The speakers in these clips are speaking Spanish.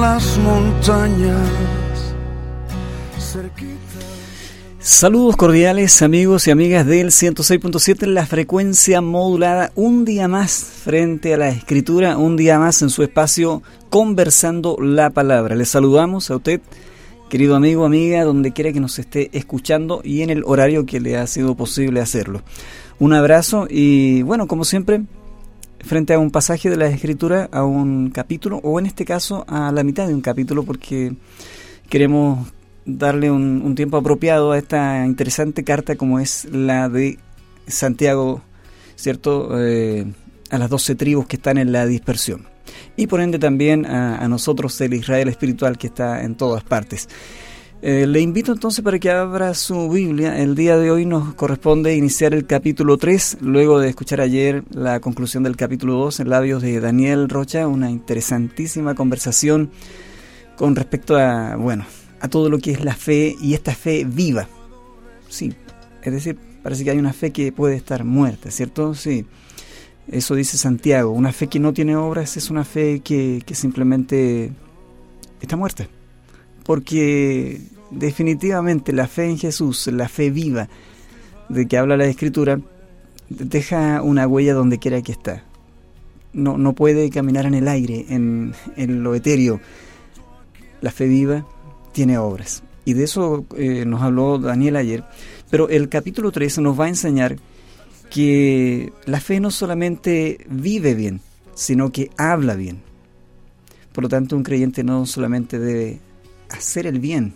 las montañas. Saludos cordiales amigos y amigas del 106.7 en la frecuencia modulada, un día más frente a la escritura, un día más en su espacio conversando la palabra. Les saludamos a usted, querido amigo, amiga, donde quiera que nos esté escuchando y en el horario que le ha sido posible hacerlo. Un abrazo y bueno, como siempre, frente a un pasaje de la escritura, a un capítulo, o en este caso a la mitad de un capítulo, porque queremos darle un, tiempo apropiado a esta interesante carta como es la de Santiago, ¿cierto? Eh, a las doce tribus que están en la dispersión. Y por ende también a, nosotros, el Israel espiritual que está en todas partes. Eh, le invito entonces para que abra su Biblia. El día de hoy nos corresponde iniciar el capítulo 3, luego de escuchar ayer la conclusión del capítulo 2 en labios de Daniel Rocha, una interesantísima conversación con respecto a, bueno, a todo lo que es la fe y esta fe viva. Sí, es decir, parece que hay una fe que puede estar muerta, ¿cierto? Sí, eso dice Santiago. Una fe que no tiene obras es una fe que, simplemente está muerta. Porque definitivamente la fe en Jesús, la fe viva de que habla la Escritura, deja una huella donde quiera que está. No, no puede caminar en el aire, en, en lo etéreo. La fe viva tiene obras. Y de eso eh, nos habló Daniel ayer. Pero el capítulo 13 nos va a enseñar que la fe no solamente vive bien, sino que habla bien. Por lo tanto, un creyente no solamente debe hacer el bien,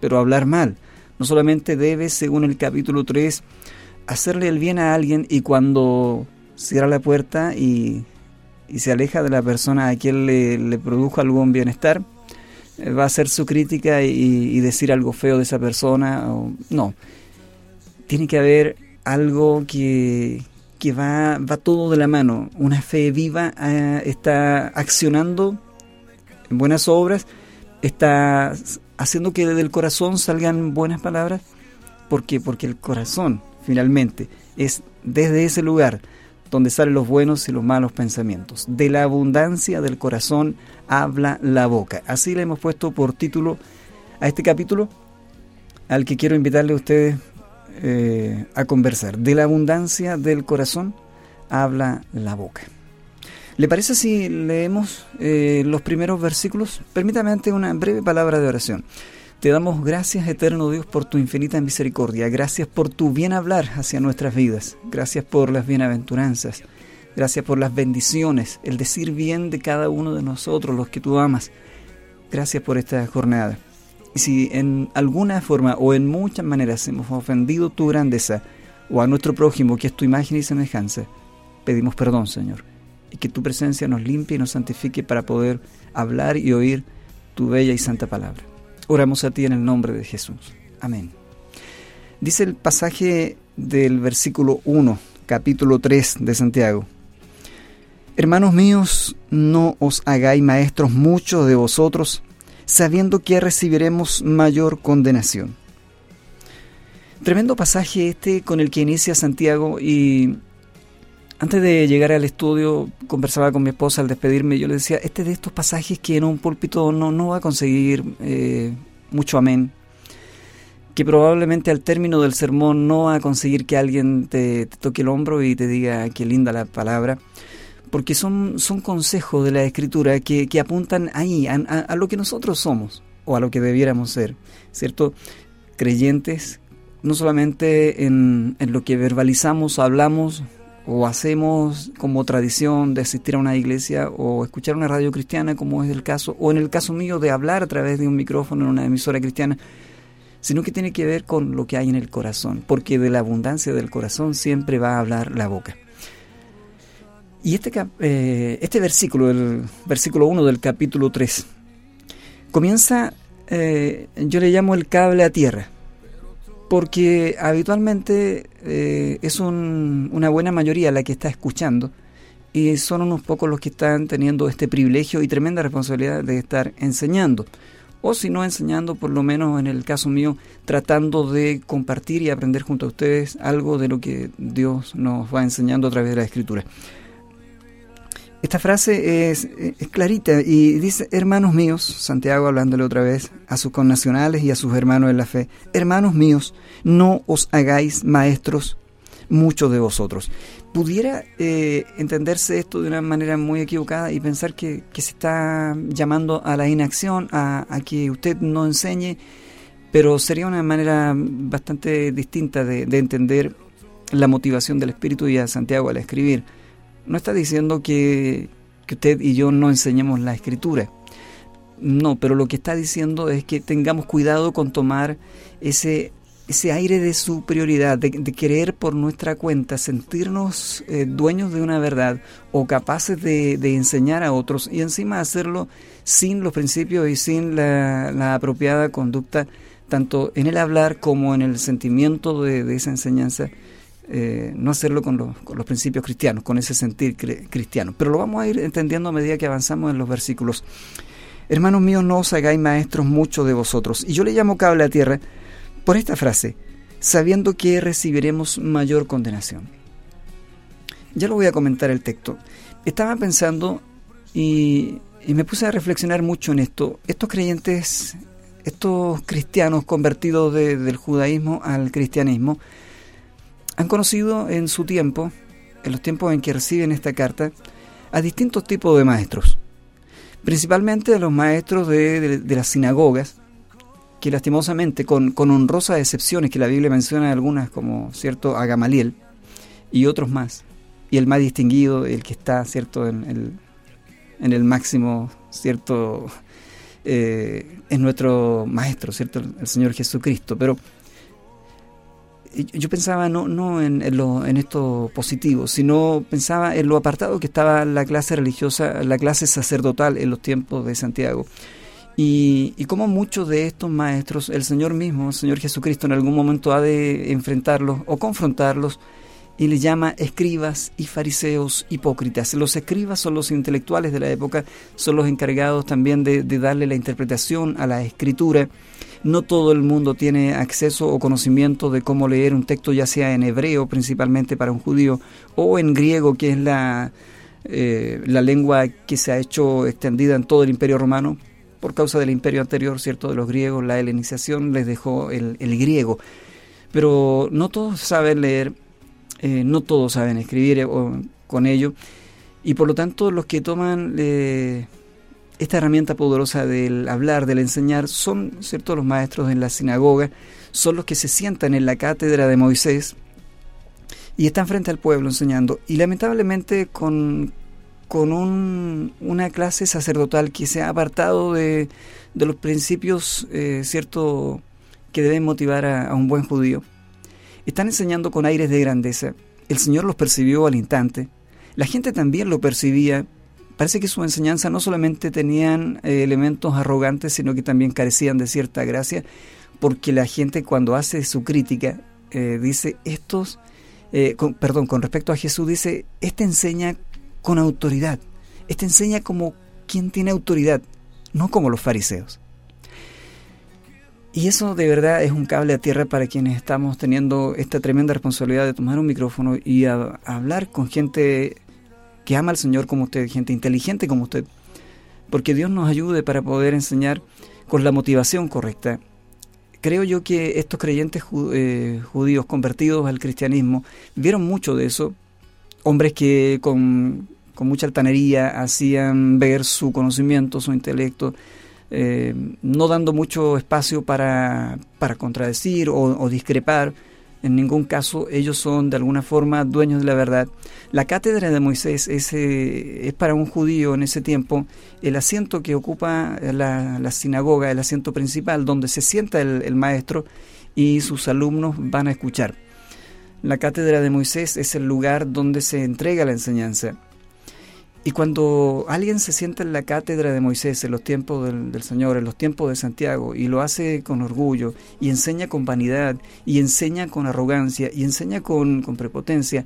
pero hablar mal. No solamente debe, según el capítulo 3, hacerle el bien a alguien y cuando cierra la puerta y, se aleja de la persona a quien le, produjo algún bienestar, va a hacer su crítica y, decir algo feo de esa persona. no, tiene que haber algo que, que va, va todo de la mano. Una fe viva eh, está accionando en buenas obras, está haciendo que desde el corazón salgan buenas palabras. ¿Por qué? Porque el corazón, finalmente, es desde ese lugar donde salen los buenos y los malos pensamientos. De la abundancia del corazón habla la boca. Así le hemos puesto por título a este capítulo, al que quiero invitarle a ustedes eh, a conversar. De la abundancia del corazón habla la boca. ¿Le parece si leemos eh, los primeros versículos? Permítame antes una breve palabra de oración. Te damos gracias, eterno Dios, por tu infinita misericordia. Gracias por tu bien hablar hacia nuestras vidas. Gracias por las bienaventuranzas. Gracias por las bendiciones, el decir bien de cada uno de nosotros, los que tú amas. Gracias por esta jornada. Y si en alguna forma o en muchas maneras hemos ofendido tu grandeza o a nuestro prójimo, que es tu imagen y semejanza, pedimos perdón, Señor, y que tu presencia nos limpie y nos santifique para poder hablar y oír tu bella y santa palabra. Oramos a ti en el nombre de Jesús. Amén. Dice el pasaje del versículo 1, capítulo 3 de Santiago. Hermanos míos, no os hagáis maestros muchos de vosotros, sabiendo que recibiremos mayor condenación. Tremendo pasaje este con el que inicia Santiago y antes de llegar al estudio conversaba con mi esposa al despedirme, yo le decía, este de estos pasajes que en un púlpito no, no va a conseguir eh, mucho amén, que probablemente al término del sermón no va a conseguir que alguien te, te toque el hombro y te diga qué linda la palabra, porque son, son consejos de la escritura que, apuntan ahí, a, lo que nosotros somos, o a lo que debiéramos ser, ¿cierto? Creyentes, no solamente en, en lo que verbalizamos, hablamos o hacemos como tradición de asistir a una iglesia o escuchar una radio cristiana, como es el caso, o en el caso mío de hablar a través de un micrófono en una emisora cristiana, sino que tiene que ver con lo que hay en el corazón, porque de la abundancia del corazón siempre va a hablar la boca. Y este, eh, este versículo, el versículo 1 del capítulo 3, comienza, eh, yo le llamo el cable a tierra, porque habitualmente eh, es una buena mayoría la que está escuchando y son unos pocos los que están teniendo este privilegio y tremenda responsabilidad de estar enseñando. O si no enseñando, por lo menos en el caso mío, tratando de compartir y aprender junto a ustedes algo de lo que Dios nos va enseñando a través de la Escritura. Esta frase es, clarita y dice, hermanos míos, Santiago hablándole otra vez a sus connacionales y a sus hermanos en la fe, hermanos míos, no os hagáis maestros muchos de vosotros. Pudiera eh, entenderse esto de una manera muy equivocada y pensar que, se está llamando a la inacción, a, que usted no enseñe, pero sería una manera bastante distinta de entender la motivación del Espíritu y a Santiago al escribir no está diciendo que, usted y yo no enseñemos la escritura. No, pero lo que está diciendo es que tengamos cuidado con tomar ese, ese aire de superioridad, de, de querer por nuestra cuenta sentirnos eh, dueños de una verdad o capaces de, enseñar a otros y encima hacerlo sin los principios y sin la, apropiada conducta, tanto en el hablar como en el sentimiento de esa enseñanza eh, no hacerlo con los, con los, principios cristianos, con ese sentir cristiano. Pero lo vamos a ir entendiendo a medida que avanzamos en los versículos. Hermanos míos, no os hagáis maestros muchos de vosotros. Y yo le llamo cable a tierra por esta frase, sabiendo que recibiremos mayor condenación. Ya lo voy a comentar el texto. Estaba pensando y, y me puse a reflexionar mucho en esto. Estos creyentes, estos cristianos convertidos del judaísmo al cristianismo, han conocido en su tiempo, en los tiempos en que reciben esta carta, a distintos tipos de maestros, principalmente a los maestros de, las sinagogas, que lastimosamente, con, con, honrosas excepciones que la Biblia menciona algunas, como cierto a Gamaliel y otros más, y el más distinguido, el que está cierto en el, en el máximo, cierto, eh, es nuestro maestro, cierto, el Señor Jesucristo, pero yo pensaba no, no en, lo, en esto positivo, sino pensaba en lo apartado que estaba la clase religiosa, la clase sacerdotal en los tiempos de Santiago. Y, y como muchos de estos maestros, el Señor mismo, el Señor Jesucristo, en algún momento ha de enfrentarlos o confrontarlos y le llama escribas y fariseos hipócritas. Los escribas son los intelectuales de la época, son los encargados también de, de darle la interpretación a la escritura no todo el mundo tiene acceso o conocimiento de cómo leer un texto, ya sea en hebreo, principalmente para un judío, o en griego, que es la, eh, la lengua que se ha hecho extendida en todo el imperio romano. Por causa del imperio anterior, ¿cierto? De los griegos, la helenización les dejó el, griego. Pero no todos saben leer, eh, no todos saben escribir eh, con ello. Y por lo tanto, los que toman esta herramienta poderosa del hablar, del enseñar, son cierto los maestros en la sinagoga, son los que se sientan en la cátedra de Moisés y están frente al pueblo enseñando. Y lamentablemente con, con una clase sacerdotal que se ha apartado de, los principios, eh, cierto, que deben motivar a un buen judío. Están enseñando con aires de grandeza. El Señor los percibió al instante. La gente también lo percibía parece que su enseñanza no solamente tenían eh, elementos arrogantes, sino que también carecían de cierta gracia, porque la gente cuando hace su crítica eh, dice, estos, eh, perdón, con respecto a Jesús dice, este enseña con autoridad, este enseña como quien tiene autoridad, no como los fariseos. Y eso de verdad es un cable a tierra para quienes estamos teniendo esta tremenda responsabilidad de tomar un micrófono y hablar con gente que ama al Señor como usted, gente inteligente como usted, porque Dios nos ayude para poder enseñar con la motivación correcta. Creo yo que estos creyentes eh, judíos convertidos al cristianismo vieron mucho de eso, hombres que con, mucha altanería hacían ver su conocimiento, su intelecto, eh, no dando mucho espacio para, para contradecir o discrepar, en ningún caso ellos son de alguna forma dueños de la verdad. La cátedra de Moisés es, es para un judío en ese tiempo el asiento que ocupa la, sinagoga, el asiento principal, donde se sienta el maestro y sus alumnos van a escuchar. La cátedra de Moisés es el lugar donde se entrega la enseñanza. Y cuando alguien se sienta en la cátedra de Moisés en los tiempos del, Señor, en los tiempos de Santiago, y lo hace con orgullo, y enseña con vanidad, y enseña con arrogancia, y enseña con, prepotencia,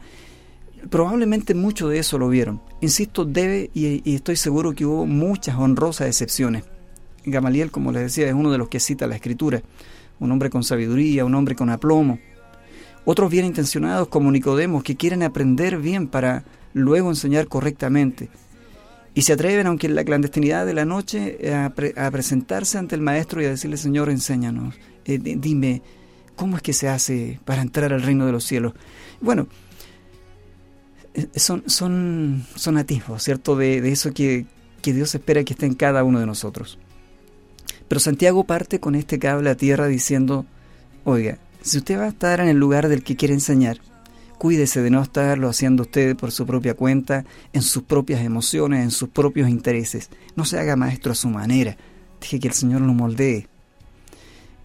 probablemente mucho de eso lo vieron. Insisto, debe, y, y estoy seguro que hubo muchas honrosas excepciones. Gamaliel, como les decía, es uno de los que cita la escritura, un hombre con sabiduría, un hombre con aplomo. Otros bien intencionados como Nicodemos, que quieren aprender bien para luego enseñar correctamente. y se atreven, aunque en la clandestinidad de la noche, a, presentarse ante el maestro y a decirle, Señor, enséñanos, eh, dime, ¿cómo es que se hace para entrar al reino de los cielos? Bueno, eh, son, son, son atisbos, ¿cierto? De, de eso que, que Dios espera que esté en cada uno de nosotros. Pero Santiago parte con este cable a tierra diciendo, oiga, si usted va a estar en el lugar del que quiere enseñar, cuídese de no estarlo haciendo usted por su propia cuenta, en sus propias emociones, en sus propios intereses. No se haga maestro a su manera. Deje que el Señor lo moldee.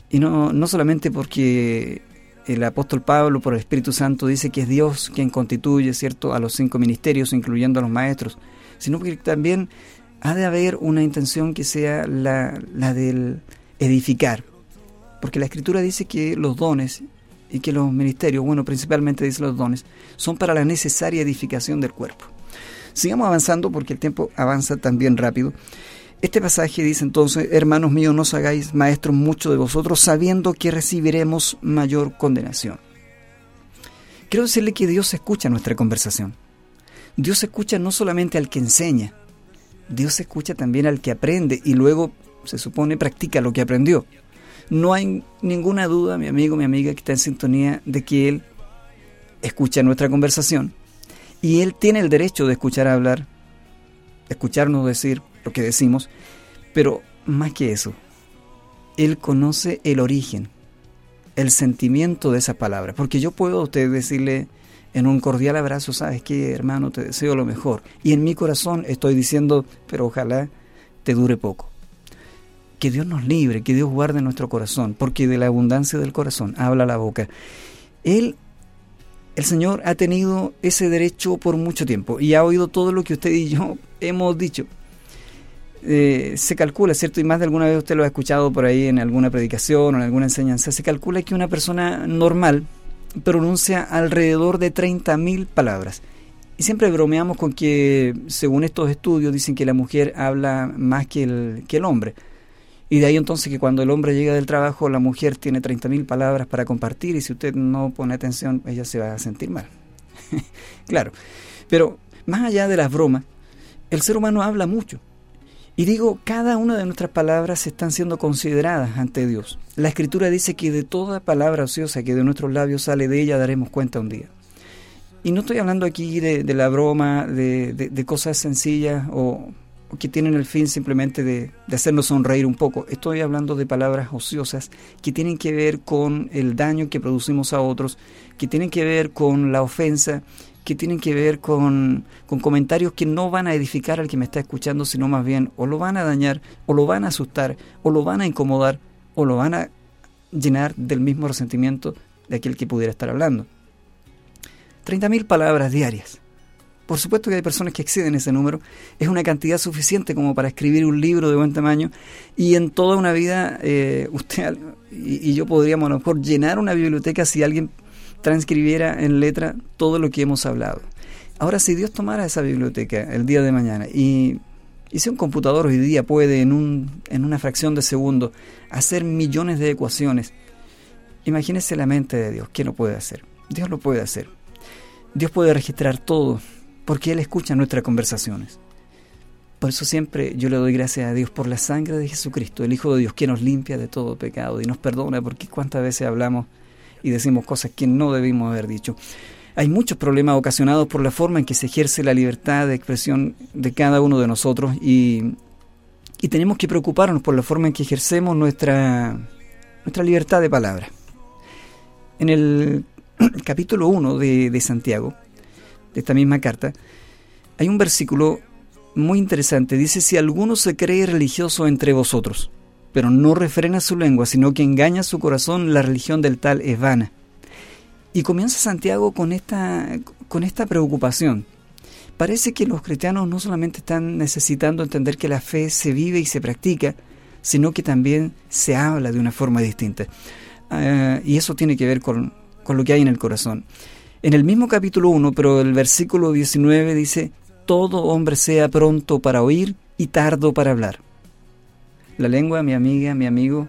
Y no, no solamente porque el apóstol Pablo, por el Espíritu Santo, dice que es Dios quien constituye, ¿cierto?, a los cinco ministerios, incluyendo a los maestros, sino porque también ha de haber una intención que sea la, la del edificar. Porque la Escritura dice que los dones y que los ministerios, bueno, principalmente dice los dones, son para la necesaria edificación del cuerpo. Sigamos avanzando porque el tiempo avanza también rápido. Este pasaje dice entonces, hermanos míos, no os hagáis maestros mucho de vosotros, sabiendo que recibiremos mayor condenación. Quiero decirle que Dios escucha nuestra conversación. Dios escucha no solamente al que enseña, Dios escucha también al que aprende y luego, se supone, practica lo que aprendió. No hay ninguna duda, mi amigo, mi amiga, que está en sintonía de que Él escucha nuestra conversación y Él tiene el derecho de escuchar hablar, escucharnos decir lo que decimos, pero más que eso, Él conoce el origen, el sentimiento de esa palabra, porque yo puedo usted decirle, en un cordial abrazo, sabes que hermano, te deseo lo mejor. Y en mi corazón estoy diciendo, pero ojalá te dure poco. Que Dios nos libre, que Dios guarde nuestro corazón, porque de la abundancia del corazón habla la boca. Él, el Señor, ha tenido ese derecho por mucho tiempo y ha oído todo lo que usted y yo hemos dicho. Eh, se calcula, ¿cierto? Y más de alguna vez usted lo ha escuchado por ahí en alguna predicación o en alguna enseñanza, se calcula que una persona normal, pronuncia alrededor de 30.000 palabras. Y siempre bromeamos con que, según estos estudios, dicen que la mujer habla más que el, que el hombre. Y de ahí entonces que cuando el hombre llega del trabajo, la mujer tiene 30.000 palabras para compartir y si usted no pone atención, ella se va a sentir mal. claro. Pero más allá de las bromas, el ser humano habla mucho. Y digo, cada una de nuestras palabras están siendo consideradas ante Dios. La Escritura dice que de toda palabra ociosa que de nuestros labios sale, de ella daremos cuenta un día. Y no estoy hablando aquí de, la broma, de, cosas sencillas o, que tienen el fin simplemente de, hacernos sonreír un poco. Estoy hablando de palabras ociosas que tienen que ver con el daño que producimos a otros, que tienen que ver con la ofensa, que tienen que ver con, comentarios que no van a edificar al que me está escuchando, sino más bien o lo van a dañar, o lo van a asustar, o lo van a incomodar, o lo van a llenar del mismo resentimiento de aquel que pudiera estar hablando. 30.000 palabras diarias. Por supuesto que hay personas que exceden ese número. Es una cantidad suficiente como para escribir un libro de buen tamaño. Y en toda una vida, eh, usted y, y, yo podríamos a lo mejor llenar una biblioteca si alguien transcribiera en letra todo lo que hemos hablado. Ahora, si Dios tomara esa biblioteca el día de mañana y, si un computador hoy día puede en, un, en una fracción de segundo hacer millones de ecuaciones, imagínese la mente de Dios, ¿qué no puede hacer? Dios lo puede hacer. Dios puede registrar todo porque Él escucha nuestras conversaciones. Por eso siempre yo le doy gracias a Dios por la sangre de Jesucristo, el Hijo de Dios, que nos limpia de todo pecado y nos perdona, porque cuántas veces hablamos y decimos cosas que no debimos haber dicho. Hay muchos problemas ocasionados por la forma en que se ejerce la libertad de expresión de cada uno de nosotros y, tenemos que preocuparnos por la forma en que ejercemos nuestra, nuestra libertad de palabra. En el capítulo 1 de, de Santiago, de esta misma carta, hay un versículo muy interesante. Dice, si alguno se cree religioso entre vosotros, pero no refrena su lengua, sino que engaña su corazón, la religión del tal es vana. Y comienza Santiago con esta, con esta preocupación. Parece que los cristianos no solamente están necesitando entender que la fe se vive y se practica, sino que también se habla de una forma distinta. Ah, y eso tiene que ver con, con lo que hay en el corazón. En el mismo capítulo 1, pero el versículo 19 dice, todo hombre sea pronto para oír y tardo para hablar la lengua, mi amiga, mi amigo,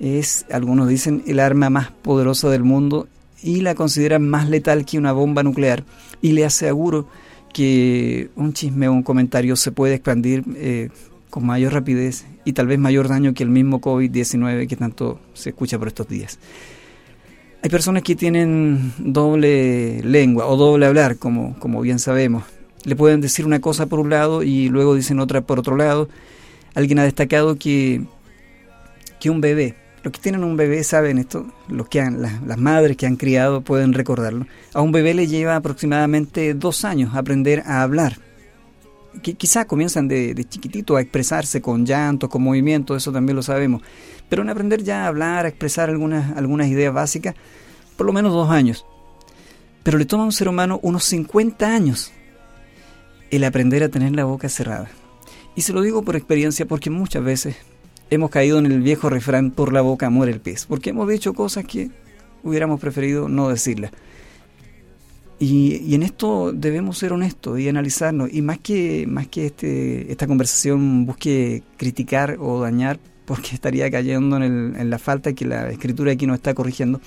es, algunos dicen, el arma más poderosa del mundo y la consideran más letal que una bomba nuclear. Y le aseguro que un chisme o un comentario se puede expandir eh, con mayor rapidez y tal vez mayor daño que el mismo COVID-19 que tanto se escucha por estos días. Hay personas que tienen doble lengua o doble hablar, como, como bien sabemos. Le pueden decir una cosa por un lado y luego dicen otra por otro lado. Alguien ha destacado que, que un bebé, los que tienen un bebé saben esto, los que han, las, las madres que han criado pueden recordarlo. A un bebé le lleva aproximadamente dos años aprender a hablar que quizá comienzan de, chiquitito a expresarse con llantos, con movimientos, eso también lo sabemos, pero en aprender ya a hablar, a expresar algunas, algunas ideas básicas, por lo menos dos años. Pero le toma a un ser humano unos 50 años el aprender a tener la boca cerrada. Y se lo digo por experiencia porque muchas veces hemos caído en el viejo refrán por la boca muere el pez, porque hemos dicho cosas que hubiéramos preferido no decirlas. Y, en esto debemos ser honestos y analizarnos. Y más que, más que este, esta conversación busque criticar o dañar, porque estaría cayendo en, la falta que la escritura aquí nos está corrigiendo,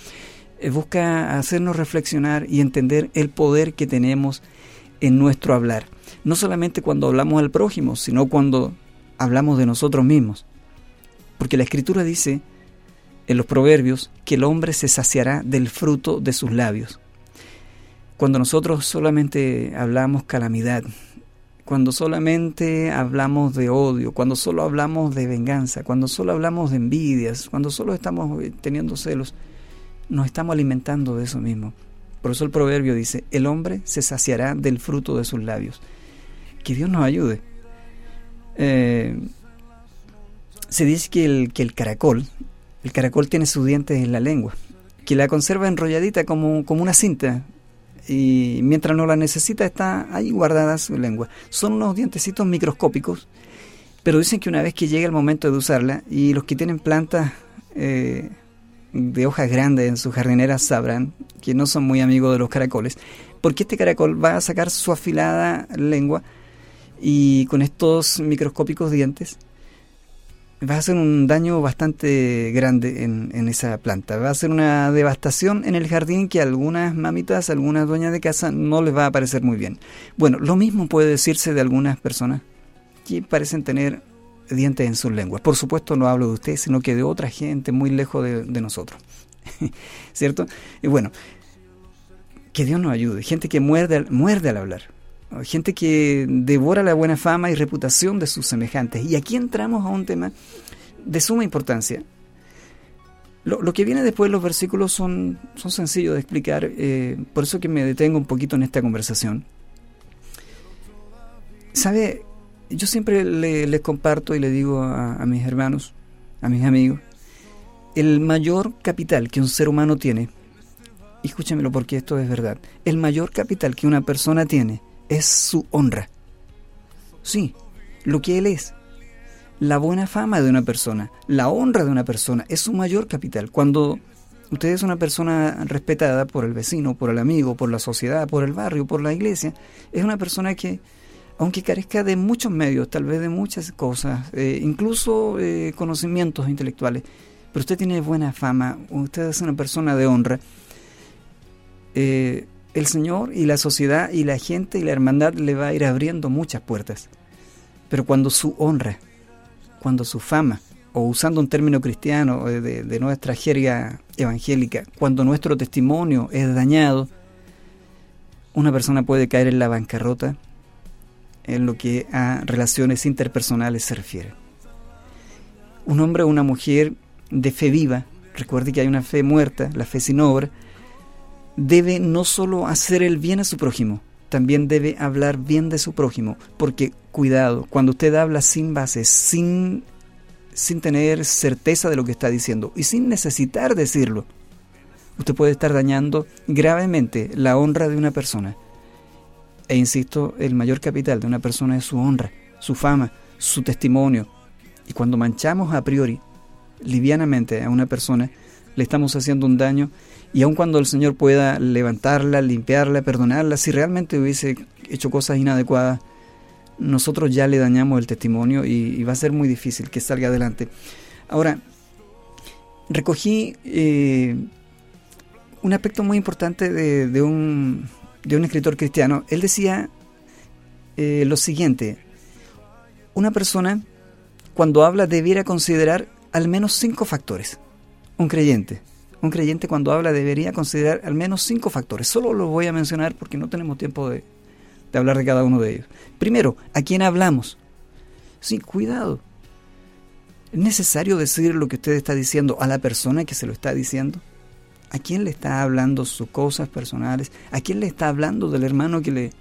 eh, busca hacernos reflexionar y entender el poder que tenemos en nuestro hablar. No solamente cuando hablamos al prójimo, sino cuando hablamos de nosotros mismos. Porque la escritura dice en los proverbios que el hombre se saciará del fruto de sus labios. Cuando nosotros solamente hablamos calamidad, cuando solamente hablamos de odio, cuando solo hablamos de venganza, cuando solo hablamos de envidias, cuando solo estamos eh, teniendo celos, nos estamos alimentando de eso mismo. Por eso el proverbio dice, el hombre se saciará del fruto de sus labios. Que Dios nos ayude. Eh, se dice que el, que el caracol, el caracol tiene sus dientes en la lengua, que la conserva enrolladita como, como una cinta, y mientras no la necesita está ahí guardada su lengua. Son unos dientecitos microscópicos, pero dicen que una vez que llega el momento de usarla, y los que tienen plantas eh, de hojas grandes en sus jardineras sabrán que no son muy amigos de los caracoles, porque este caracol va a sacar su afilada lengua y con estos microscópicos dientes va a hacer un daño bastante grande en, esa planta. Va a hacer una devastación en el jardín que a algunas mamitas, algunas dueñas de casa no les va a parecer muy bien. Bueno, lo mismo puede decirse de algunas personas que parecen tener dientes en sus lenguas. Por supuesto no hablo de usted, sino que de otra gente muy lejos de, de nosotros. ¿Cierto? Y bueno, que Dios nos ayude. Gente que muerde, muerde al hablar gente que devora la buena fama y reputación de sus semejantes. Y aquí entramos a un tema de suma importancia. Lo, que viene después de los versículos son, son sencillos de explicar, eh, por eso que me detengo un poquito en esta conversación. ¿Sabe? Yo siempre le, comparto y le digo a, a mis hermanos, a mis amigos, el mayor capital que un ser humano tiene, y escúchamelo porque esto es verdad, el mayor capital que una persona tiene es su honra. Sí, lo que él es. La buena fama de una persona, la honra de una persona es su mayor capital. Cuando usted es una persona respetada por el vecino, por el amigo, por la sociedad, por el barrio, por la iglesia, es una persona que, aunque carezca de muchos medios, tal vez de muchas cosas, eh, incluso eh, conocimientos intelectuales, pero usted tiene buena fama, usted es una persona de honra, eh, el Señor y la sociedad y la gente y la hermandad le va a ir abriendo muchas puertas. Pero cuando su honra, cuando su fama, o usando un término cristiano eh, de, nuestra jerga evangélica, cuando nuestro testimonio es dañado, una persona puede caer en la bancarrota en lo que a relaciones interpersonales se refiere. Un hombre o una mujer de fe viva, recuerde que hay una fe muerta, la fe sin obra, debe no solo hacer el bien a su prójimo, también debe hablar bien de su prójimo, porque cuidado, cuando usted habla sin bases, sin, sin tener certeza de lo que está diciendo y sin necesitar decirlo, usted puede estar dañando gravemente la honra de una persona. E insisto, el mayor capital de una persona es su honra, su fama, su testimonio. Y cuando manchamos a priori, livianamente a una persona, le estamos haciendo un daño y aun cuando el Señor pueda levantarla, limpiarla, perdonarla, si realmente hubiese hecho cosas inadecuadas, nosotros ya le dañamos el testimonio y, va a ser muy difícil que salga adelante. Ahora, recogí eh, un aspecto muy importante de, un, de un escritor cristiano. Él decía eh, lo siguiente. Una persona, cuando habla, debiera considerar al menos cinco factores. Un creyente. Un creyente cuando habla debería considerar al menos cinco factores. Solo los voy a mencionar porque no tenemos tiempo de, hablar de cada uno de ellos. Primero, ¿a quién hablamos? Sí, cuidado. ¿Es necesario decir lo que usted está diciendo a la persona que se lo está diciendo? ¿A quién le está hablando sus cosas personales? ¿A quién le está hablando del hermano que le,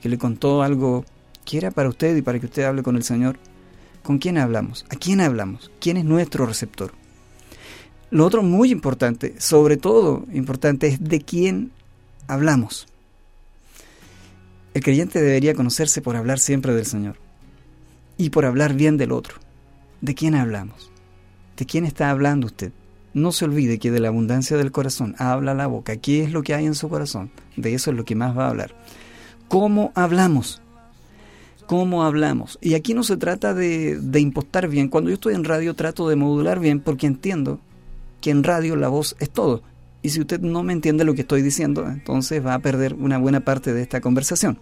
que le contó algo que era para usted y para que usted hable con el Señor? ¿Con quién hablamos? ¿A quién hablamos? ¿Quién es nuestro receptor? Lo otro muy importante, sobre todo importante, es de quién hablamos. El creyente debería conocerse por hablar siempre del Señor y por hablar bien del otro. ¿De quién hablamos? ¿De quién está hablando usted? No se olvide que de la abundancia del corazón habla la boca. ¿Qué es lo que hay en su corazón? De eso es lo que más va a hablar. ¿Cómo hablamos? ¿Cómo hablamos? Y aquí no se trata de, de impostar bien. Cuando yo estoy en radio trato de modular bien porque entiendo que en radio la voz es todo. Y si usted no me entiende lo que estoy diciendo, entonces va a perder una buena parte de esta conversación.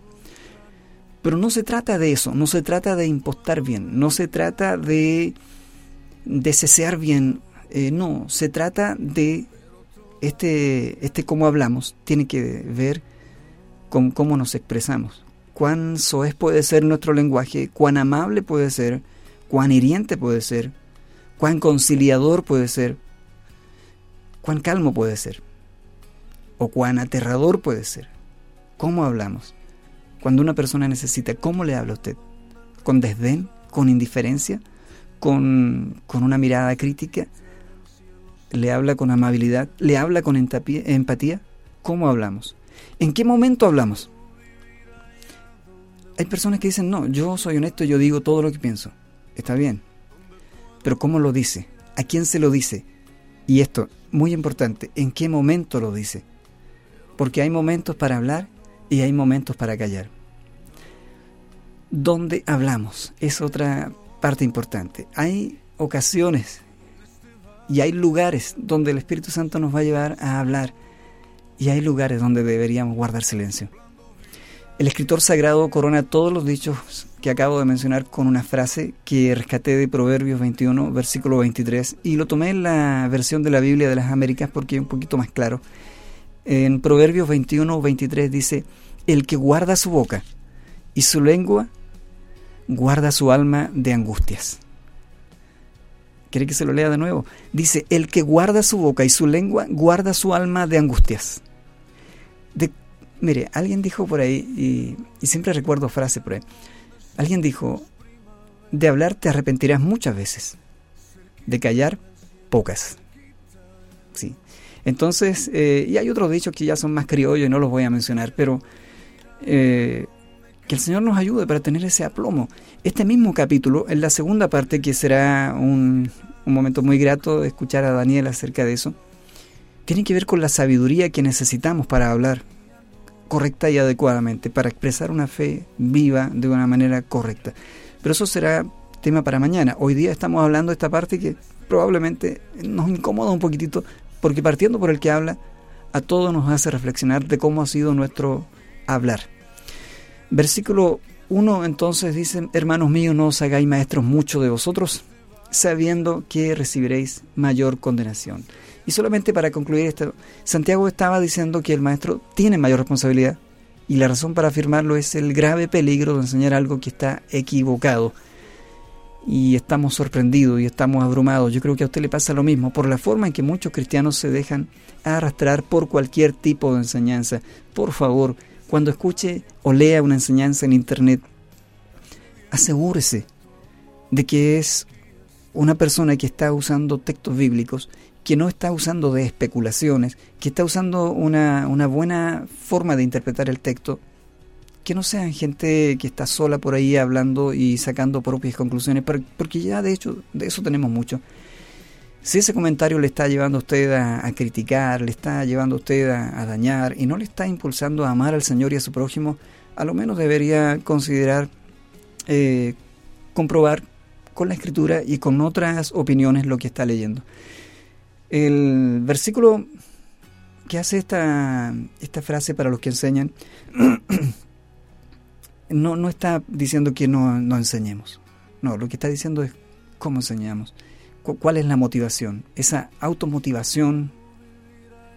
Pero no se trata de eso, no se trata de impostar bien, no se trata de desear bien, eh, no, se trata de este, este cómo hablamos, tiene que ver con cómo nos expresamos, cuán soez puede ser nuestro lenguaje, cuán amable puede ser, cuán hiriente puede ser, cuán conciliador puede ser, cuán calmo puede ser, o cuán aterrador puede ser. ¿Cómo hablamos? Cuando una persona necesita, ¿cómo le habla a usted? ¿Con desdén? ¿Con indiferencia? ¿Con, una mirada crítica? ¿Le habla con amabilidad? ¿Le habla con empatía? ¿Cómo hablamos? ¿En qué momento hablamos? Hay personas que dicen, no, yo soy honesto, yo digo todo lo que pienso. Está bien. Pero ¿cómo lo dice? ¿A quién se lo dice? Y esto, muy importante, ¿en qué momento lo dice? Porque hay momentos para hablar y hay momentos para callar. Donde hablamos es otra parte importante. Hay ocasiones y hay lugares donde el Espíritu Santo nos va a llevar a hablar y hay lugares donde deberíamos guardar silencio. El escritor sagrado corona todos los dichos que acabo de mencionar con una frase que rescaté de Proverbios 21, versículo 23, y lo tomé en la versión de la Biblia de las Américas porque es un poquito más claro. En Proverbios 21, 23 dice, el que guarda su boca y su lengua guarda su alma de angustias. ¿Quiere que se lo lea de nuevo? Dice, el que guarda su boca y su lengua guarda su alma de angustias. De, mire, alguien dijo por ahí, y, siempre recuerdo frase por ahí, alguien dijo, de hablar te arrepentirás muchas veces, de callar pocas. Sí. Entonces, eh, y hay otros dichos que ya son más criollos y no los voy a mencionar, pero eh, que el Señor nos ayude para tener ese aplomo. Este mismo capítulo, en la segunda parte, que será un, un momento muy grato de escuchar a Daniel acerca de eso, tiene que ver con la sabiduría que necesitamos para hablar correcta y adecuadamente, para expresar una fe viva de una manera correcta. Pero eso será tema para mañana. Hoy día estamos hablando de esta parte que probablemente nos incomoda un poquitito porque partiendo por el que habla, a todos nos hace reflexionar de cómo ha sido nuestro hablar. Versículo 1 entonces dice, hermanos míos, no os hagáis maestros mucho de vosotros, sabiendo que recibiréis mayor condenación. Y solamente para concluir esto, Santiago estaba diciendo que el maestro tiene mayor responsabilidad y la razón para afirmarlo es el grave peligro de enseñar algo que está equivocado y estamos sorprendidos y estamos abrumados. Yo creo que a usted le pasa lo mismo por la forma en que muchos cristianos se dejan arrastrar por cualquier tipo de enseñanza. Por favor, cuando escuche o lea una enseñanza en Internet, asegúrese de que es una persona que está usando textos bíblicos, que no está usando de especulaciones, que está usando una, una buena forma de interpretar el texto que no sean gente que está sola por ahí hablando y sacando propias conclusiones, porque ya de hecho de eso tenemos mucho. Si ese comentario le está llevando a usted a, criticar, le está llevando a usted a, dañar y no le está impulsando a amar al Señor y a su prójimo, a lo menos debería considerar eh, comprobar con la escritura y con otras opiniones lo que está leyendo. El versículo que hace esta, esta frase para los que enseñan no, no está diciendo que no, no enseñemos. No, lo que está diciendo es cómo enseñamos. ¿Cuál es la motivación? Esa automotivación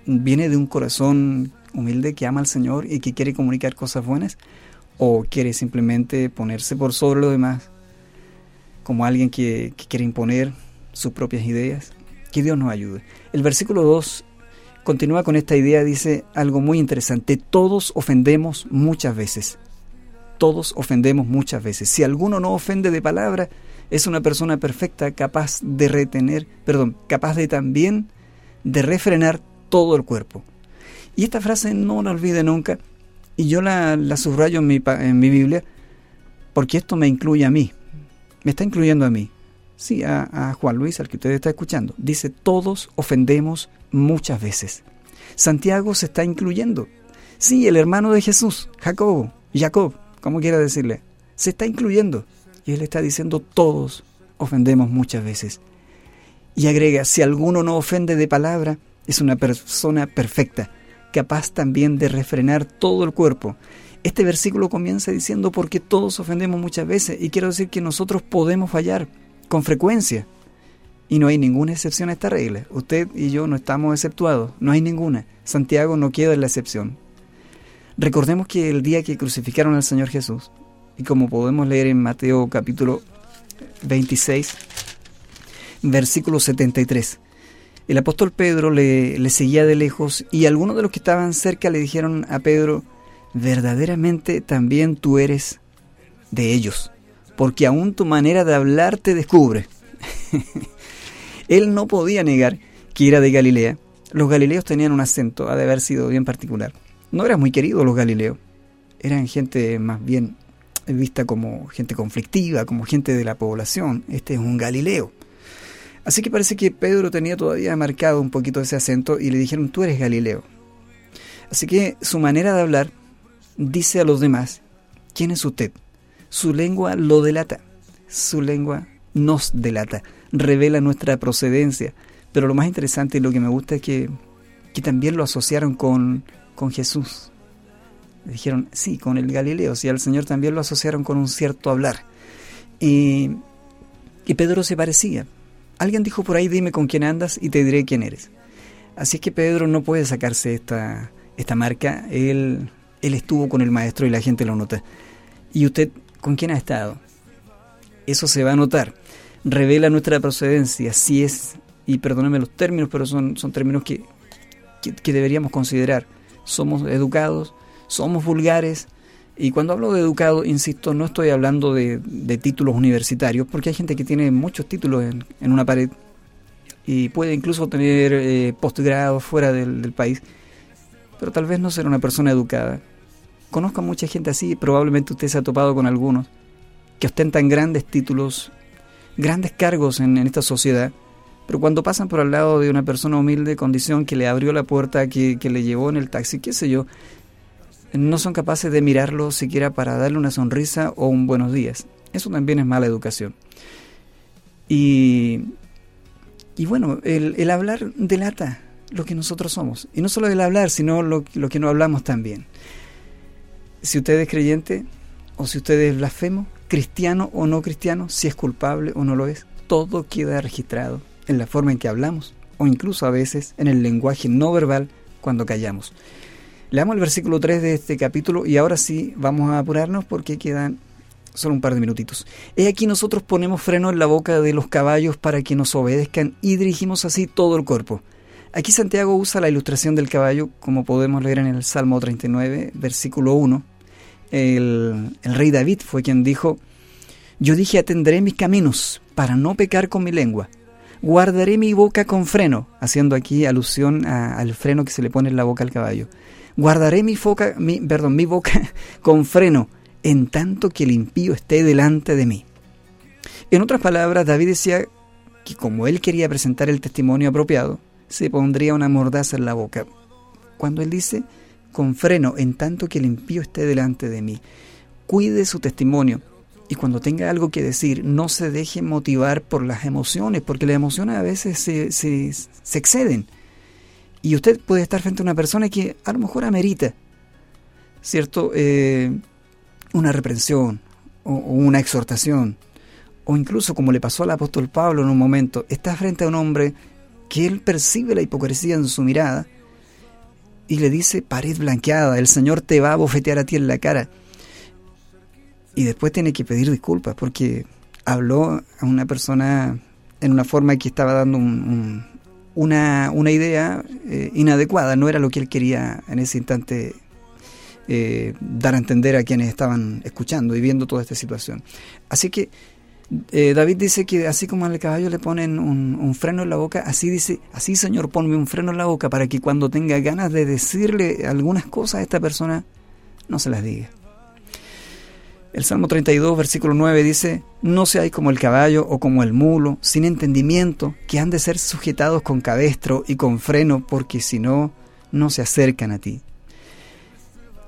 viene de un corazón humilde que ama al Señor y que quiere comunicar cosas buenas o quiere simplemente ponerse por sobre lo demás como alguien que, que quiere imponer sus propias ideas. Que Dios nos ayude. El versículo 2 continúa con esta idea, dice algo muy interesante. Todos ofendemos muchas veces. Todos ofendemos muchas veces. Si alguno no ofende de palabra, es una persona perfecta, capaz de retener, perdón, capaz de también de refrenar todo el cuerpo. Y esta frase no la olvide nunca, y yo la, subrayo en mi, en mi Biblia, porque esto me incluye a mí, me está incluyendo a mí. Sí, a, Juan Luis, al que usted está escuchando. Dice, todos ofendemos muchas veces. Santiago se está incluyendo. Sí, el hermano de Jesús, Jacobo, Jacob, como quiera decirle, se está incluyendo. Y él está diciendo, todos ofendemos muchas veces. Y agrega, si alguno no ofende de palabra, es una persona perfecta, capaz también de refrenar todo el cuerpo. Este versículo comienza diciendo, porque todos ofendemos muchas veces, y quiero decir que nosotros podemos fallar con frecuencia. Y no hay ninguna excepción a esta regla. Usted y yo no estamos exceptuados, no hay ninguna. Santiago no queda en la excepción. Recordemos que el día que crucificaron al Señor Jesús, y como podemos leer en Mateo capítulo 26, versículo 73. El apóstol Pedro le, le, seguía de lejos y algunos de los que estaban cerca le dijeron a Pedro, verdaderamente también tú eres de ellos, porque aún tu manera de hablar te descubre. Él no podía negar que era de Galilea. Los galileos tenían un acento, ha de haber sido bien particular. No eran muy queridos los galileos, eran gente más bien vista como gente conflictiva, como gente de la población. Este es un Galileo. Así que parece que Pedro tenía todavía marcado un poquito ese acento y le dijeron, tú eres Galileo. Así que su manera de hablar dice a los demás, ¿quién es usted? Su lengua lo delata, su lengua nos delata, revela nuestra procedencia. Pero lo más interesante y lo que me gusta es que, que también lo asociaron con, con Jesús dijeron, sí, con el Galileo, si al Señor también lo asociaron con un cierto hablar. Y, y Pedro se parecía. Alguien dijo por ahí, dime con quién andas y te diré quién eres. Así es que Pedro no puede sacarse esta, esta marca. Él, él estuvo con el maestro y la gente lo nota. ¿Y usted con quién ha estado? Eso se va a notar. Revela nuestra procedencia, si es, y perdónenme los términos, pero son, son términos que, que deberíamos considerar. Somos educados, somos vulgares. Y cuando hablo de educado, insisto, no estoy hablando de, títulos universitarios, porque hay gente que tiene muchos títulos en, una pared y puede incluso tener eh, postgrados fuera del, país, pero tal vez no ser una persona educada. Conozco a mucha gente así, probablemente usted se ha topado con algunos, que ostentan grandes títulos, grandes cargos en, esta sociedad, pero cuando pasan por al lado de una persona humilde condición que le abrió la puerta, que, que le llevó en el taxi, qué sé yo, no son capaces de mirarlo siquiera para darle una sonrisa o un buenos días. Eso también es mala educación. Y, y bueno, el, el hablar delata lo que nosotros somos. Y no solo el hablar, sino lo, lo que no hablamos también. Si usted es creyente o si usted es blasfemo, cristiano o no cristiano, si es culpable o no lo es, todo queda registrado en la forma en que hablamos o incluso a veces en el lenguaje no verbal cuando callamos. Leamos el versículo 3 de este capítulo y ahora sí vamos a apurarnos porque quedan solo un par de minutitos. He aquí nosotros ponemos freno en la boca de los caballos para que nos obedezcan y dirigimos así todo el cuerpo. Aquí Santiago usa la ilustración del caballo, como podemos leer en el Salmo 39, versículo 1. El, rey David fue quien dijo, yo dije atendré mis caminos para no pecar con mi lengua. Guardaré mi boca con freno, haciendo aquí alusión al freno que se le pone en la boca al caballo. Guardaré mi, foca, mi, perdón, mi boca con freno, en tanto que el impío esté delante de mí. En otras palabras, David decía que como él quería presentar el testimonio apropiado, se pondría una mordaza en la boca. Cuando él dice, con freno, en tanto que el impío esté delante de mí, cuide su testimonio. Y cuando tenga algo que decir, no se deje motivar por las emociones, porque las emociones a veces se, se, exceden. Y usted puede estar frente a una persona que a lo mejor amerita, ¿cierto? Eh, una reprensión o, una exhortación, o incluso como le pasó al apóstol Pablo en un momento, está frente a un hombre que él percibe la hipocresía en su mirada y le dice, pared blanqueada, el Señor te va a bofetear a ti en la cara. Y después tiene que pedir disculpas porque habló a una persona en una forma que estaba dando una, una, idea eh, inadecuada, no era lo que él quería en ese instante eh, dar a entender a quienes estaban escuchando y viendo toda esta situación. Así que eh, David dice que así como al caballo le ponen un, freno en la boca, así dice, así Señor, ponme un freno en la boca para que cuando tenga ganas de decirle algunas cosas a esta persona, no se las diga. El Salmo 32, versículo 9 dice, no seáis como el caballo o como el mulo, sin entendimiento, que han de ser sujetados con cabestro y con freno, porque si no, no se acercan a ti.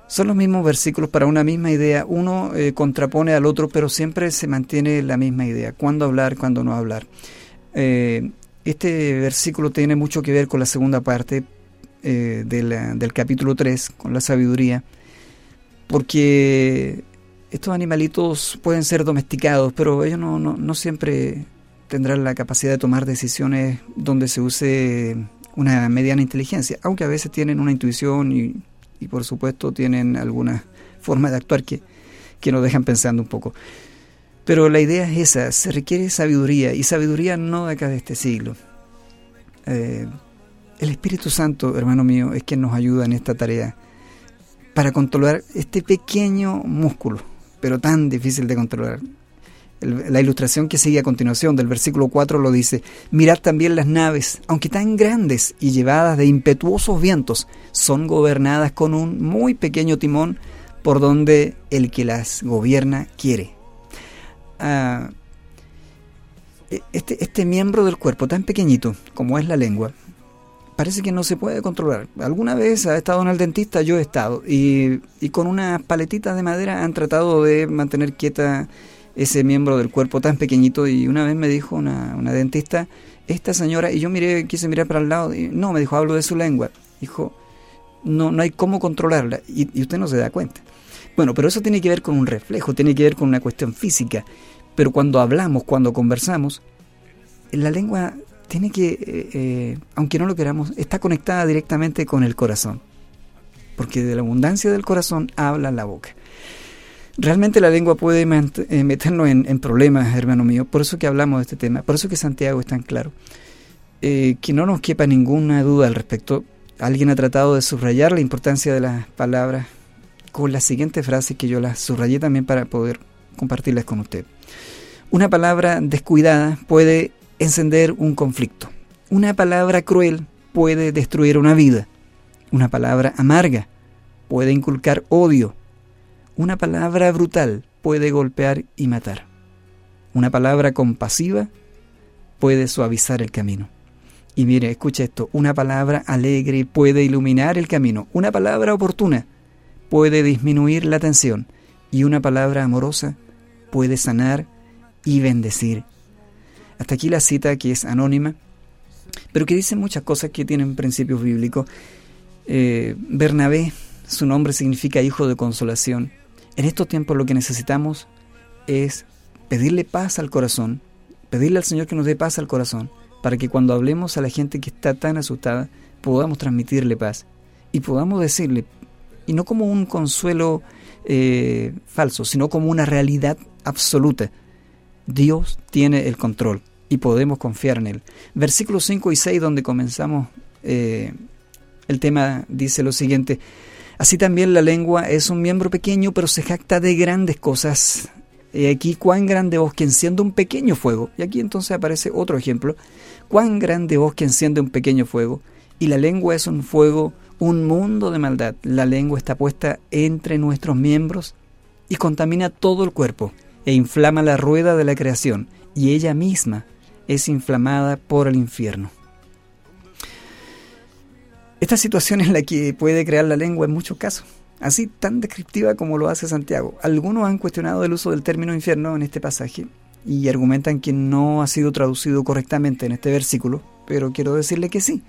Son los mismos versículos para una misma idea. Uno eh, contrapone al otro, pero siempre se mantiene la misma idea. Cuándo hablar, cuándo no hablar. Eh, este versículo tiene mucho que ver con la segunda parte eh, del capítulo 3, con la sabiduría, porque estos animalitos pueden ser domesticados, pero ellos no, no, no siempre tendrán la capacidad de tomar decisiones donde se use una mediana inteligencia, aunque a veces tienen una intuición y y por supuesto tienen alguna forma de actuar que, que nos dejan pensando un poco. Pero la idea es esa, se requiere sabiduría y sabiduría no de acá de este siglo. Eh, el Espíritu Santo, hermano mío, es quien nos ayuda en esta tarea para controlar este pequeño músculo, pero tan difícil de controlar, la ilustración que sigue a continuación del versículo 4 lo dice, mirad también las naves, aunque tan grandes y llevadas de impetuosos vientos, son gobernadas con un muy pequeño timón por donde el que las gobierna quiere. Ah, e, este, este miembro del cuerpo tan pequeñito como es la lengua, parece que no se puede controlar. Alguna vez ha estado en el dentista, yo he estado, y, y con unas paletitas de madera han tratado de mantener quieta ese miembro del cuerpo tan pequeñito y una vez me dijo una, dentista, esta señora, y yo miré, quise mirar para el lado, y no, me dijo, hablo de su lengua. Dijo, no, no hay cómo controlarla y, y usted no se da cuenta. Bueno, pero eso tiene que ver con un reflejo, tiene que ver con una cuestión física. Pero cuando hablamos, cuando conversamos, la lengua tiene que, eh, eh, aunque no lo queramos, está conectada directamente con el corazón. Porque de la abundancia del corazón habla la boca. Realmente la lengua puede eh, meternos en, problemas, hermano mío. Por eso que hablamos de este tema. Por eso que Santiago es tan claro. Eh, que no nos quepa ninguna duda al respecto. Alguien ha tratado de subrayar la importancia de las palabras con la siguiente frase que yo las subrayé también para poder compartirlas con usted. Una palabra descuidada puede encender un conflicto. Una palabra cruel puede destruir una vida. Una palabra amarga puede inculcar odio una palabra brutal puede golpear y matar. Una palabra compasiva puede suavizar el camino. Y mire, escucha esto, una palabra alegre puede iluminar el camino. Una palabra oportuna puede disminuir la tensión. Y una palabra amorosa puede sanar y bendecir. Hasta aquí la cita que es anónima, pero que dice muchas cosas que tienen principios bíblicos. Eh, Bernabé, su nombre significa hijo de consolación. En estos tiempos lo que necesitamos es pedirle paz al corazón, pedirle al Señor que nos dé paz al corazón, para que cuando hablemos a la gente que está tan asustada, podamos transmitirle paz y podamos decirle, y no como un consuelo eh, falso, sino como una realidad absoluta. Dios tiene el control y podemos confiar en Él. Versículos 5 y 6, donde comenzamos eh, el tema, dice lo siguiente, Así también la lengua es un miembro pequeño, pero se jacta de grandes cosas. Y aquí, cuán grande bosque enciende un pequeño fuego. Y aquí entonces aparece otro ejemplo. Cuán grande bosque enciende un pequeño fuego. Y la lengua es un fuego, un mundo de maldad. La lengua está puesta entre nuestros miembros y contamina todo el cuerpo e inflama la rueda de la creación. Y ella misma es inflamada por el infierno. Esta situación es la que puede crear la lengua en muchos casos, así tan descriptiva como lo hace Santiago. Algunos han cuestionado el uso del término infierno en este pasaje y argumentan que no ha sido traducido correctamente en este versículo, pero quiero decirle que sí.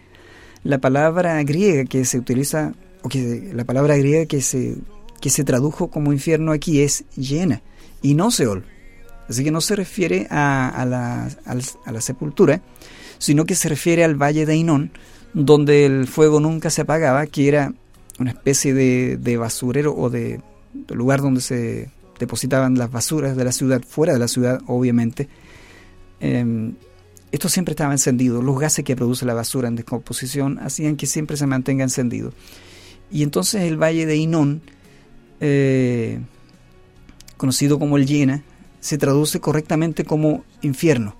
La palabra griega que se utiliza, o que la palabra griega que se que se tradujo como infierno aquí es llena y no Seol. Así que no se refiere a, la, a, la, sepultura, sino que se refiere al valle de Inón, donde el fuego nunca se apagaba, que era una especie de, basurero o de, lugar donde se depositaban las basuras de la ciudad, fuera de la ciudad, obviamente. Em, esto siempre estaba encendido. Los gases que produce la basura en descomposición hacían que siempre se mantenga encendido. Y entonces el valle de Inón, eh, conocido como el Yena, se traduce correctamente como infierno.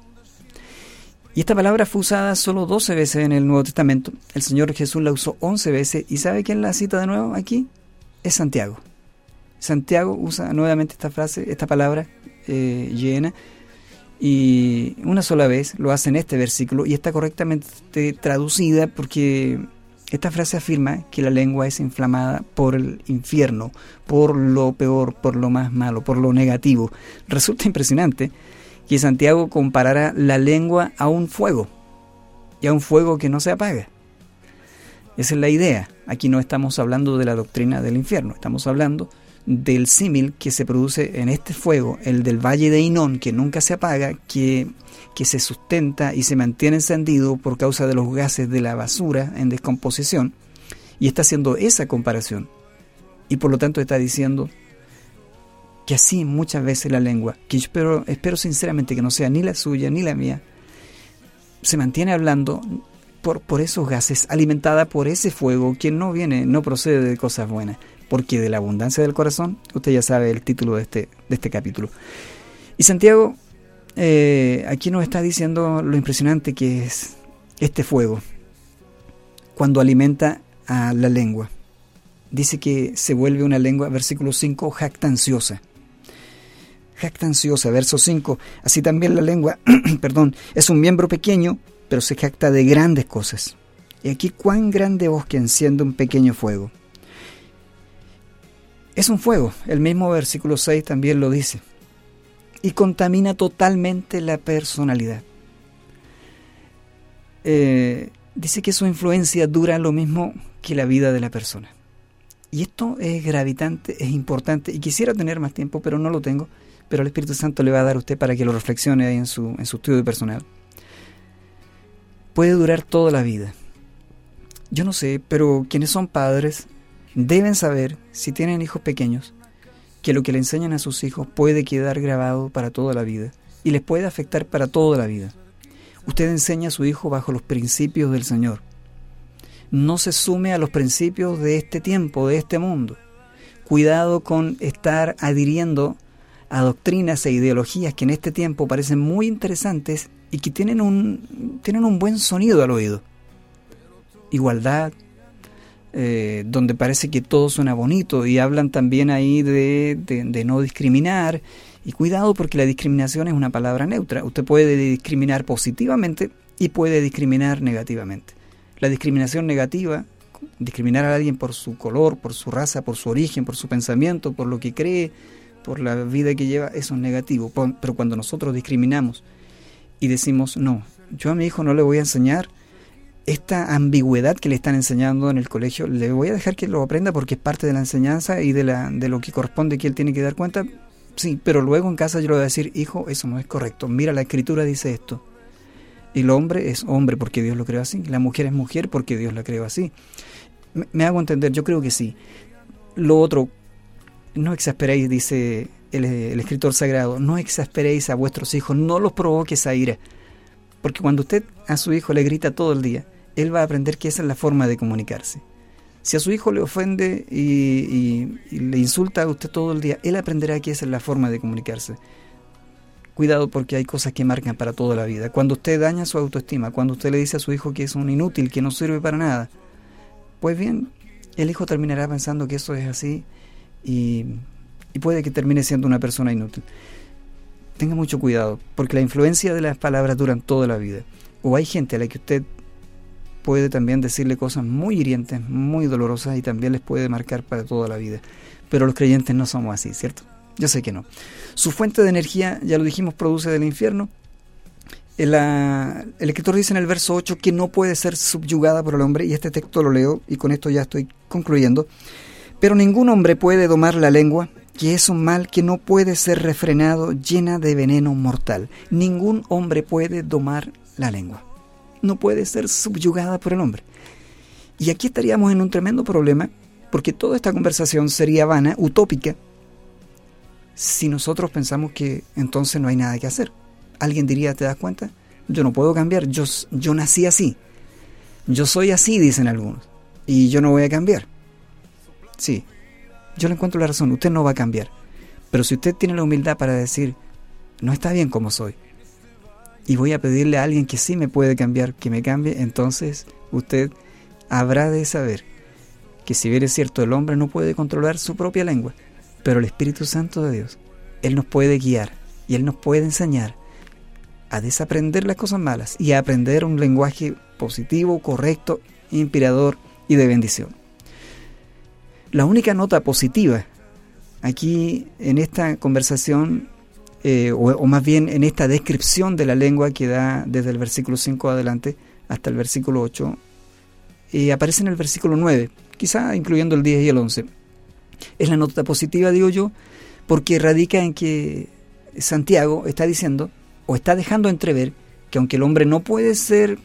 Y esta palabra fue usada solo 12 veces en el Nuevo Testamento. El Señor Jesús la usó 11 veces. ¿Y sabe quién la cita de nuevo aquí? Es Santiago. Santiago usa nuevamente esta frase, esta palabra eh, llena, y una sola vez lo hace en este versículo y está correctamente traducida porque esta frase afirma que la lengua es inflamada por el infierno, por lo peor, por lo más malo, por lo negativo. Resulta impresionante que Santiago comparara la lengua a un fuego y a un fuego que no se apaga. Esa es la idea. Aquí no estamos hablando de la doctrina del infierno, estamos hablando del símil que se produce en este fuego, el del valle de Inón, que nunca se apaga, que que se sustenta y se mantiene encendido por causa de los gases de la basura en descomposición, y está haciendo esa comparación. Y por lo tanto está diciendo que así muchas veces la lengua, que yo espero, espero sinceramente que no sea ni la suya ni la mía, se mantiene hablando por, por esos gases, alimentada por ese fuego que no viene, no procede de cosas buenas, porque de la abundancia del corazón, usted ya sabe el título de este, de este capítulo. Y Santiago eh, aquí nos está diciendo lo impresionante que es este fuego cuando alimenta a la lengua. Dice que se vuelve una lengua, versículo 5, jactanciosa. Jactanciosa, verso 5. Así también la lengua, perdón, es un miembro pequeño, pero se jacta de grandes cosas. Y aquí cuán grande bosque enciende un pequeño fuego. Es un fuego, el mismo versículo 6 también lo dice y contamina totalmente la personalidad. Eh, dice que su influencia dura lo mismo que la vida de la persona. Y esto es gravitante, es importante, y quisiera tener más tiempo, pero no lo tengo, pero el Espíritu Santo le va a dar a usted para que lo reflexione ahí en su, en su estudio personal. Puede durar toda la vida. Yo no sé, pero quienes son padres deben saber, si tienen hijos pequeños, que lo que le enseñan a sus hijos puede quedar grabado para toda la vida y les puede afectar para toda la vida. Usted enseña a su hijo bajo los principios del Señor. No se sume a los principios de este tiempo, de este mundo. Cuidado con estar adhiriendo a doctrinas e ideologías que en este tiempo parecen muy interesantes y que tienen un, tienen un buen sonido al oído. Igualdad, eh, donde parece que todo suena bonito y hablan también ahí de, de, no discriminar. Y cuidado porque la discriminación es una palabra neutra. Usted puede discriminar positivamente y puede discriminar negativamente. La discriminación negativa, discriminar a alguien por su color, por su raza, por su origen, por su pensamiento, por lo que cree, por la vida que lleva, eso es negativo. Pero cuando nosotros discriminamos y decimos, no, yo a mi hijo no le voy a enseñar esta ambigüedad que le están enseñando en el colegio, le voy a dejar que lo aprenda porque es parte de la enseñanza y de, la, de lo que corresponde que él tiene que dar cuenta. Sí, pero luego en casa yo le voy a decir, hijo, eso no es correcto. Mira, la escritura dice esto. El hombre es hombre porque Dios lo creó así. La mujer es mujer porque Dios la creó así. Me, hago entender, yo creo que sí. Lo otro, no exasperéis, dice el, escritor sagrado, no exasperéis a vuestros hijos, no los provoques a ira. Porque cuando usted a su hijo le grita todo el día, él va a aprender que esa es la forma de comunicarse. Si a su hijo le ofende y, le insulta a usted todo el día, él aprenderá que esa es la forma de comunicarse. Cuidado porque hay cosas que marcan para toda la vida. Cuando usted daña su autoestima, cuando usted le dice a su hijo que es un inútil, que no sirve para nada, pues bien, el hijo terminará pensando que eso es así y, puede que termine siendo una persona inútil. Tenga mucho cuidado, porque la influencia de las palabras duran toda la vida. O hay gente a la que usted puede también decirle cosas muy hirientes, muy dolorosas y también les puede marcar para toda la vida. Pero los creyentes no somos así, ¿cierto? Yo sé que no. Su fuente de energía, ya lo dijimos, produce del infierno. El, el escritor dice en el verso 8 que no puede ser subyugada por el hombre, y este texto lo leo, y con esto ya estoy concluyendo. Pero ningún hombre puede domar la lengua, que es un mal que no puede ser refrenado, llena de veneno mortal. Ningún hombre puede domar la lengua. No puede ser subyugada por el hombre. Y aquí estaríamos en un tremendo problema, porque toda esta conversación sería vana, utópica, si nosotros pensamos que entonces no hay nada que hacer. Alguien diría, ¿te das cuenta? Yo no puedo cambiar, yo, yo nací así. Yo soy así, dicen algunos, y yo no voy a cambiar. Sí, yo le encuentro la razón, usted no va a cambiar. Pero si usted tiene la humildad para decir, no está bien como soy, y voy a pedirle a alguien que sí me puede cambiar, que me cambie, entonces usted habrá de saber que si bien es cierto, el hombre no puede controlar su propia lengua, pero el Espíritu Santo de Dios, Él nos puede guiar y Él nos puede enseñar a desaprender las cosas malas y a aprender un lenguaje positivo, correcto, inspirador y de bendición. La única nota positiva aquí en esta conversación, eh, o, más bien en esta descripción de la lengua que da desde el versículo 5 adelante hasta el versículo 8, eh, aparece en el versículo 9, quizá incluyendo el 10 y el 11. Es la nota positiva, digo yo, porque radica en que Santiago está diciendo, o está dejando entrever, que aunque el hombre no puede ser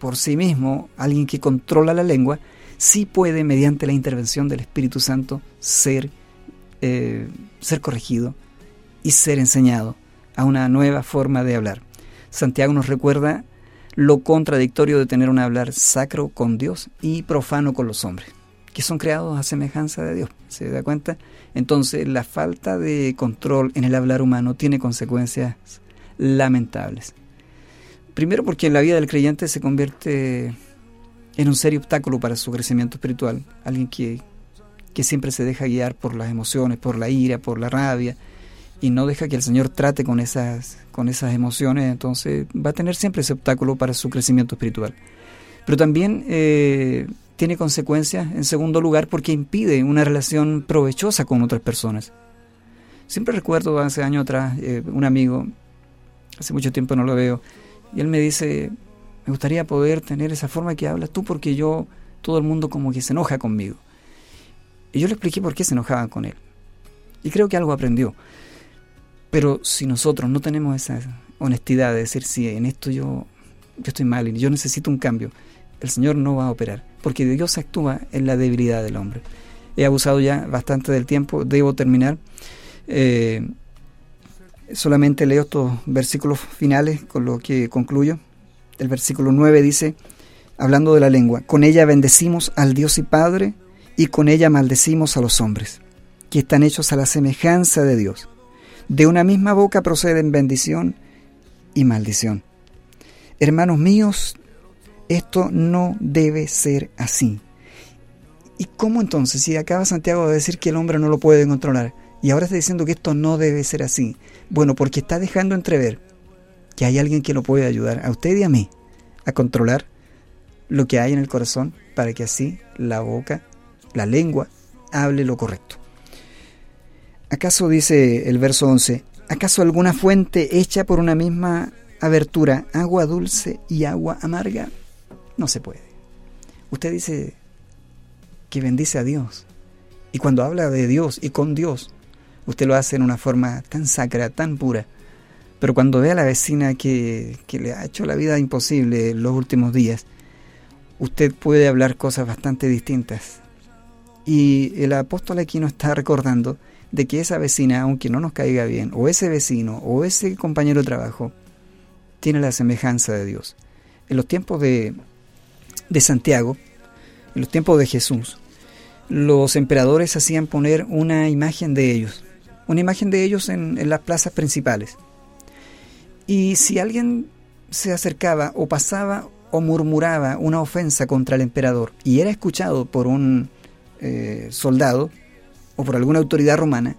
por sí mismo alguien que controla la lengua, sí puede, mediante la intervención del Espíritu Santo, ser, eh, ser corregido y ser enseñado a una nueva forma de hablar. Santiago nos recuerda lo contradictorio de tener un hablar sacro con Dios y profano con los hombres, que son creados a semejanza de Dios. ¿Se da cuenta? Entonces, la falta de control en el hablar humano tiene consecuencias lamentables. Primero porque la vida del creyente se convierte en un serio obstáculo para su crecimiento espiritual. Alguien que, que siempre se deja guiar por las emociones, por la ira, por la rabia, y no deja que el Señor trate con esas, con esas emociones, entonces va a tener siempre ese obstáculo para su crecimiento espiritual. Pero también eh, tiene consecuencias, en segundo lugar, porque impide una relación provechosa con otras personas. Siempre recuerdo hace años atrás eh, un amigo, hace mucho tiempo no lo veo, y él me dice, me gustaría poder tener esa forma que hablas tú porque yo, todo el mundo como que se enoja conmigo. Y yo le expliqué por qué se enojaban con él. Y creo que algo aprendió. Pero si nosotros no tenemos esa honestidad de decir, sí, en esto yo, yo estoy mal y yo necesito un cambio, el Señor no va a operar. Porque Dios actúa en la debilidad del hombre. He abusado ya bastante del tiempo, debo terminar. Eh, solamente leo estos versículos finales con lo que concluyo. El versículo 9 dice, hablando de la lengua, con ella bendecimos al Dios y Padre y con ella maldecimos a los hombres, que están hechos a la semejanza de Dios. De una misma boca proceden bendición y maldición. Hermanos míos, esto no debe ser así. ¿Y cómo entonces? Si acaba Santiago de decir que el hombre no lo puede controlar y ahora está diciendo que esto no debe ser así. Bueno, porque está dejando entrever que hay alguien que lo puede ayudar a usted y a mí a controlar lo que hay en el corazón para que así la boca, la lengua, hable lo correcto. ¿Acaso dice el verso 11, acaso alguna fuente hecha por una misma abertura, agua dulce y agua amarga? No se puede. Usted dice que bendice a Dios. Y cuando habla de Dios y con Dios, usted lo hace en una forma tan sacra, tan pura, pero cuando ve a la vecina que, le ha hecho la vida imposible los últimos días, usted puede hablar cosas bastante distintas. Y el apóstol aquí nos está recordando de que esa vecina, aunque no nos caiga bien, o ese vecino, o ese compañero de trabajo, tiene la semejanza de Dios. En los tiempos de, de Santiago, en los tiempos de Jesús, los emperadores hacían poner una imagen de ellos, una imagen de ellos en las plazas principales. Y si alguien se acercaba o pasaba o murmuraba una ofensa contra el emperador y era escuchado por un eh, soldado o por alguna autoridad romana,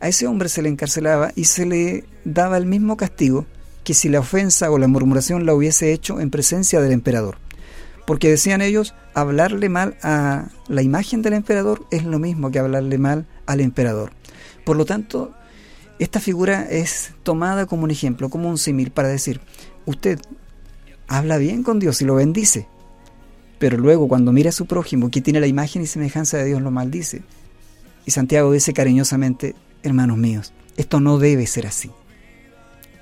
a ese hombre se le encarcelaba y se le daba el mismo castigo que si la ofensa o la murmuración la hubiese hecho en presencia del emperador. Porque decían ellos, hablarle mal a la imagen del emperador es lo mismo que hablarle mal al emperador. Por lo tanto, esta figura es tomada como un ejemplo, como un símil para decir, usted habla bien con Dios y lo bendice, pero luego cuando mira a su prójimo que tiene la imagen y semejanza de Dios lo maldice. Y Santiago dice cariñosamente, hermanos míos, esto no debe ser así.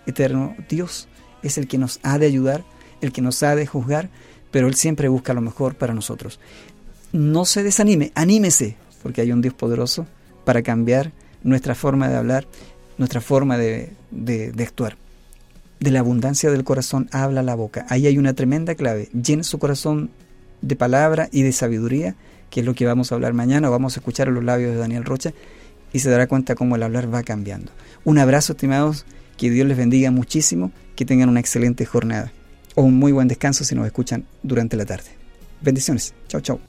Eterno Dios es el que nos ha de ayudar, el que nos ha de juzgar, pero Él siempre busca lo mejor para nosotros. No se desanime, anímese, porque hay un Dios poderoso para cambiar nuestra forma de hablar, nuestra forma de, de, actuar. De la abundancia del corazón habla la boca. Ahí hay una tremenda clave. Llene su corazón de palabra y de sabiduría, que es lo que vamos a hablar mañana, vamos a escuchar en los labios de Daniel Rocha, y se dará cuenta cómo el hablar va cambiando. Un abrazo, estimados, que Dios les bendiga muchísimo, que tengan una excelente jornada o un muy buen descanso si nos escuchan durante la tarde. Bendiciones. Chao, chao.